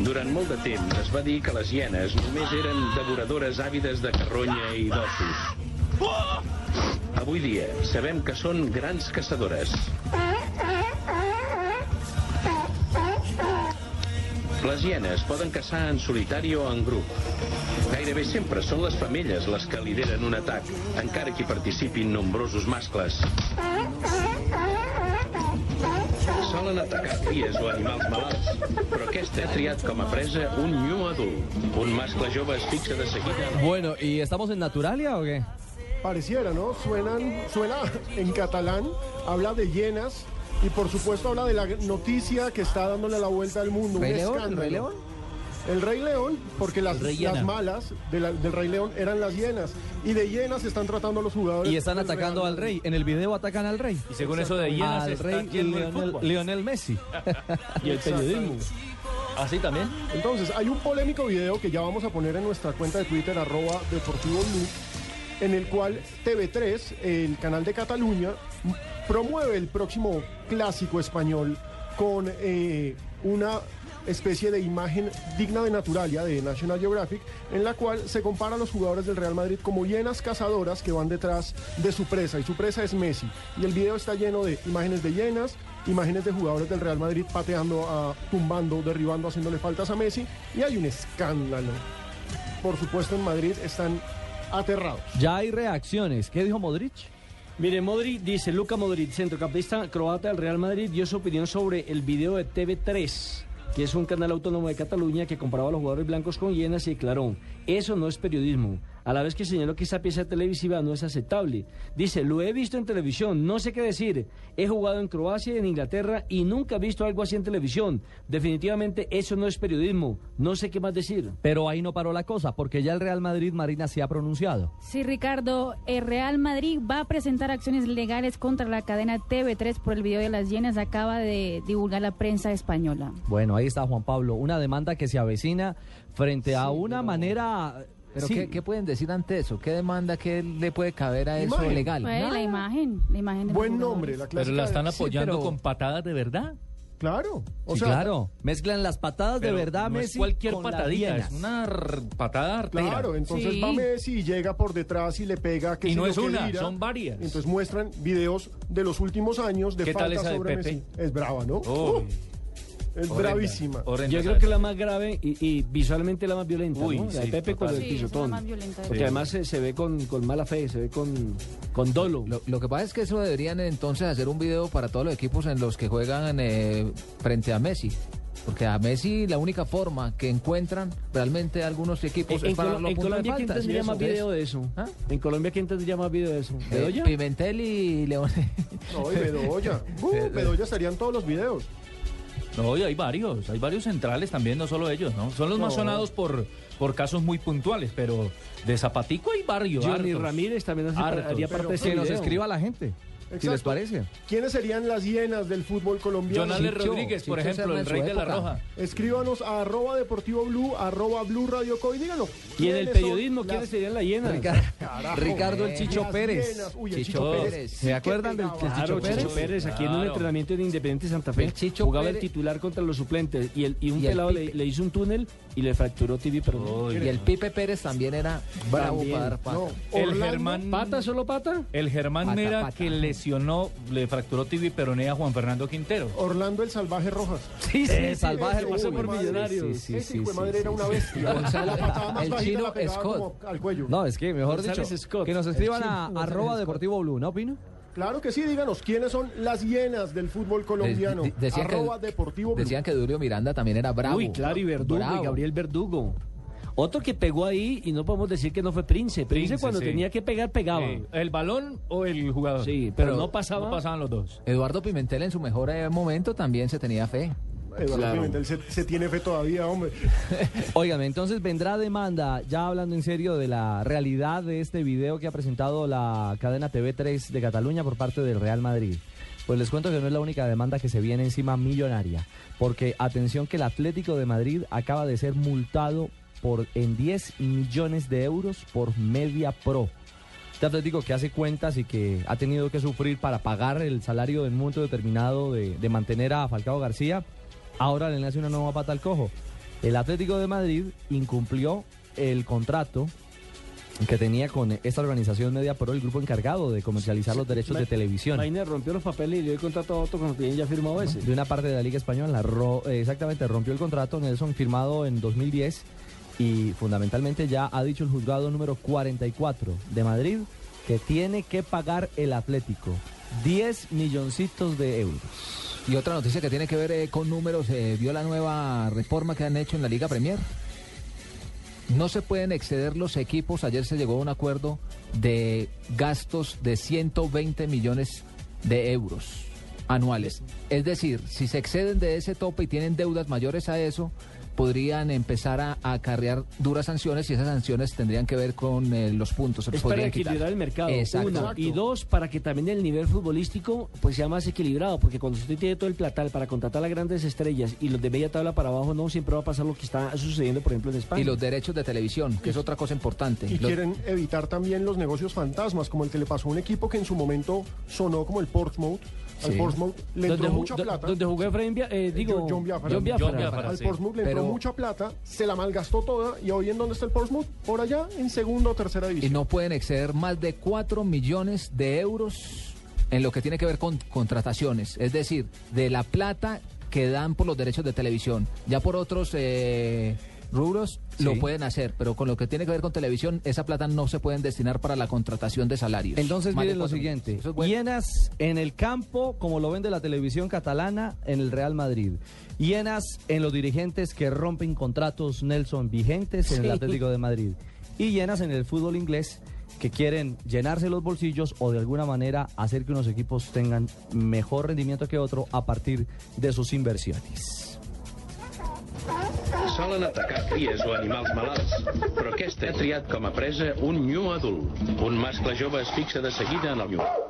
Durant molt de temps es va dir que les hienes només eren devoradores àvides de carronya i d'ossos. Avui dia sabem que són grans caçadores. Les hienes poden caçar en solitari o en grup. Gairebé sempre són les femelles les que lideren un atac, encara que hi participin nombrosos mascles. Solen atacar cries o animals malalts, però aquesta ha triat com a presa un nyu adult. Un mascle jove es fixa de seguida... Bueno, ¿y estamos en Naturalia o qué? Pareciera, ¿no? Suenan, suena en catalán, habla de llenas y por supuesto habla de la noticia que está dándole la vuelta al mundo. ¿Rey un León? escándalo. ¿Rey León? El Rey León, porque las, malas de la- del Rey León eran las hienas. Y de hienas están tratando a los jugadores. Y están atacando Real al rey. En el video atacan al rey. Y según eso de llenas al rey Lionel, fútbol. Lionel Messi. Y el periodismo. ¿Así también? Entonces, hay un polémico video que ya vamos a poner en nuestra cuenta de Twitter, arroba Deportivo Blue, en el cual TV3, el canal de Cataluña, promueve el próximo clásico español con eh, una especie de imagen digna de Naturalia de National Geographic, en la cual se compara a los jugadores del Real Madrid como hienas cazadoras que van detrás de su presa, y su presa es Messi. Y el video está lleno de imágenes de hienas, imágenes de jugadores del Real Madrid pateando, a- tumbando, derribando, haciéndole faltas a Messi, y hay un escándalo. Por supuesto, en Madrid están aterrados. Ya hay reacciones. ¿Qué dijo Modric? Mire, Modric dice, Luca Modric, centrocampista croata del Real Madrid, dio su opinión sobre el video de TV3, que es un canal autónomo de Cataluña que comparaba a los jugadores blancos con hienas y declaró, eso no es periodismo. A la vez que señaló que esa pieza televisiva no es aceptable. Dice, lo he visto en televisión, no sé qué decir. He jugado en Croacia y en Inglaterra y nunca he visto algo así en televisión. Definitivamente eso no es periodismo. No sé qué más decir. Pero ahí no paró la cosa, porque ya el Real Madrid Marina se ha pronunciado. Sí, Ricardo, el Real Madrid va a presentar acciones legales contra la cadena TV3 por el video de las llenas. Acaba de divulgar la prensa española. Bueno, ahí está Juan Pablo. Una demanda que se avecina frente a una manera... Pero sí, ¿qué, qué pueden decir ante eso? ¿Qué demanda que le puede caber a eso Imagen. legal? Pues, la imagen, la imagen de Buen nombre, la Pero la están sí, apoyando pero- con patadas de verdad. Claro. O sí, sea, claro. Mezclan las patadas de verdad, no es Messi. cualquier con patadita, es una patada artera. Claro, entonces Sí. va Messi y llega por detrás y le pega que Y no es que una, dirá. son varias. Entonces muestran videos de los últimos años de ¿Qué tal faltas esa de sobre Pepe? Messi. Es brava, ¿no? Uh, es horrenda, bravísima. horrenda Yo creo que es la más grave y, y visualmente la más violenta, Uy, ¿no? La de sí, Pepe con total. el Sí, esa es la pisotón. más violenta de Porque además se, se ve con, con mala fe, se ve con, con dolo. Lo, lo que pasa es que eso deberían entonces hacer un video para todos los equipos en los que juegan eh, frente a Messi. Porque a Messi la única forma que encuentran realmente algunos equipos en, es para los en puntos de Colombia, ¿quién tendría más video de eso? ¿Ah? En Colombia, ¿quién tendría más video de eso? Eh, ¿Bedoya? Pimentel y León. No, y Bedoya. Uh, Bedoya estarían todos los videos. No, y hay varios, hay varios centrales también, no solo ellos, ¿no? Son los más No. sonados por, por casos muy puntuales, pero de Zapatico hay varios. Johnny hartos. Ramírez también hace- Hartos. haría parte de ese Que nos escriba la gente. Si Exacto. les parece. ¿Quiénes serían las hienas del fútbol colombiano? Chicho, Rodríguez, por Chicho ejemplo, el rey de la roja. Escríbanos a arroba deportivo blue, arroba blue radio co y díganos. Y en el ¿quiénes son periodismo, las- ¿quiénes serían las hienas? Ricardo, Carajo, Ricardo el Chicho Pérez. Uy, el Chicho Chicho Pérez. Pérez. ¿Se acuerdan del. Claro, Chicho Chicho Pérez? Pérez, aquí en un entrenamiento en Independiente Santa Fe, El Chicho jugaba el Pérez. titular contra los suplentes y, el, y un Y el pelado le, hizo un túnel y le fracturó tibia Uy. Y el Pipe Pérez también era bravo para dar pata. No, El Germán, ¿Pata, solo pata? el Germán Mera que lesionó, le fracturó tibia y peroné a Juan Fernando Quintero. Orlando el Salvaje Rojas. Sí, sí, Ese, salvaje. ese pasó por madre, Millonarios. Sí, sí, Ese sí, hijo de sí, madre sí, era una bestia. El chino Scott. al cuello. No, es que mejor González dicho, Scott. que nos escriban El a arroba deportivo blue, ¿no, Pino? Claro que sí, díganos, ¿quiénes son las hienas del fútbol colombiano? De- de- decían que- Arroba Deportivo Blue. Decían que Durio Miranda también era bravo. Uy, claro, y Verdugo, Bravo. y Gabriel Verdugo. Otro que pegó ahí, y no podemos decir que no fue Prince. Prince, Prince, cuando sí. tenía que pegar, pegaba. Sí, ¿El balón o el jugador? Sí, pero no pasaba. No pasaban los dos. Eduardo Pimentel en su mejor eh, momento también se tenía fe. Eduardo Claro. Pimentel se, se tiene fe todavía, hombre. Óigame, entonces vendrá demanda, ya hablando en serio de la realidad de este video que ha presentado la cadena TV3 de Cataluña por parte del Real Madrid. Pues les cuento que no es la única demanda que se viene encima millonaria, porque atención que el Atlético de Madrid acaba de ser multado por en 10 millones de euros por Media Pro. Este Atlético que hace cuentas y que ha tenido que sufrir para pagar el salario en un momento determinado de, de mantener a Falcao García, ahora le nace una nueva pata al cojo. El Atlético de Madrid incumplió el contrato que tenía con esta organización Media Pro, el grupo encargado de comercializar los derechos de televisión. Mainer rompió los papeles y dio el contrato a otro cuando tenían ya firmado ese. De una parte de la Liga Española, ro- exactamente, rompió el contrato Nelson firmado en 2010 y fundamentalmente ya ha dicho el juzgado número 44 de Madrid que tiene que pagar el Atlético 10 milloncitos de euros. Y otra noticia que tiene que ver eh, con números, eh, vio la nueva reforma que han hecho en la Liga Premier. No se pueden exceder los equipos. Ayer se llegó a un acuerdo de gastos de 120 millones de euros anuales. Es decir, si se exceden de ese tope y tienen deudas mayores a eso, podrían empezar a, a acarrear duras sanciones y esas sanciones tendrían que ver con eh, los puntos. Se Es para podrían quitar. equilibrar el mercado. Exacto. Uno. Y dos, para que también el nivel futbolístico pues sea más equilibrado. Porque cuando usted tiene todo el platal para contratar a grandes estrellas y los de media tabla para abajo, no siempre va a pasar lo que está sucediendo, por ejemplo, en España. Y los derechos de televisión, que es otra cosa importante. Y Los- quieren evitar también los negocios fantasmas, como el que le pasó a un equipo que en su momento sonó como el Portsmouth. Al Sí. Portsmouth le donde, entró mucha plata. donde jugó Efraín, Bia- eh, digo, John Biafara. John Biafara. John Biafara. Al sí. Portsmouth le entró Mucha plata, se la malgastó toda y hoy en dónde está el Portsmouth? Por allá en segunda o tercera y división. no pueden exceder más de 4 millones de euros en lo que tiene que ver con contrataciones, es decir, de la plata que dan por los derechos de televisión. Ya por otros eh, rubros lo pueden hacer, pero con lo que tiene que ver con televisión, esa plata no se pueden destinar para la contratación de salarios. Entonces Más miren lo siguiente, es bueno. hienas en el campo, como lo ven de la televisión catalana, en el Real Madrid. Hienas en los dirigentes que rompen contratos Nelson vigentes en el. Atlético de Madrid. Y llenas en el fútbol inglés que quieren llenarse los bolsillos o de alguna manera hacer que unos equipos tengan mejor rendimiento que otro a partir de sus inversiones. Solen atacar cries o animals malalts, però aquesta ha triat com a presa un nyu adult. Un mascle jove es fixa de seguida en el nyu.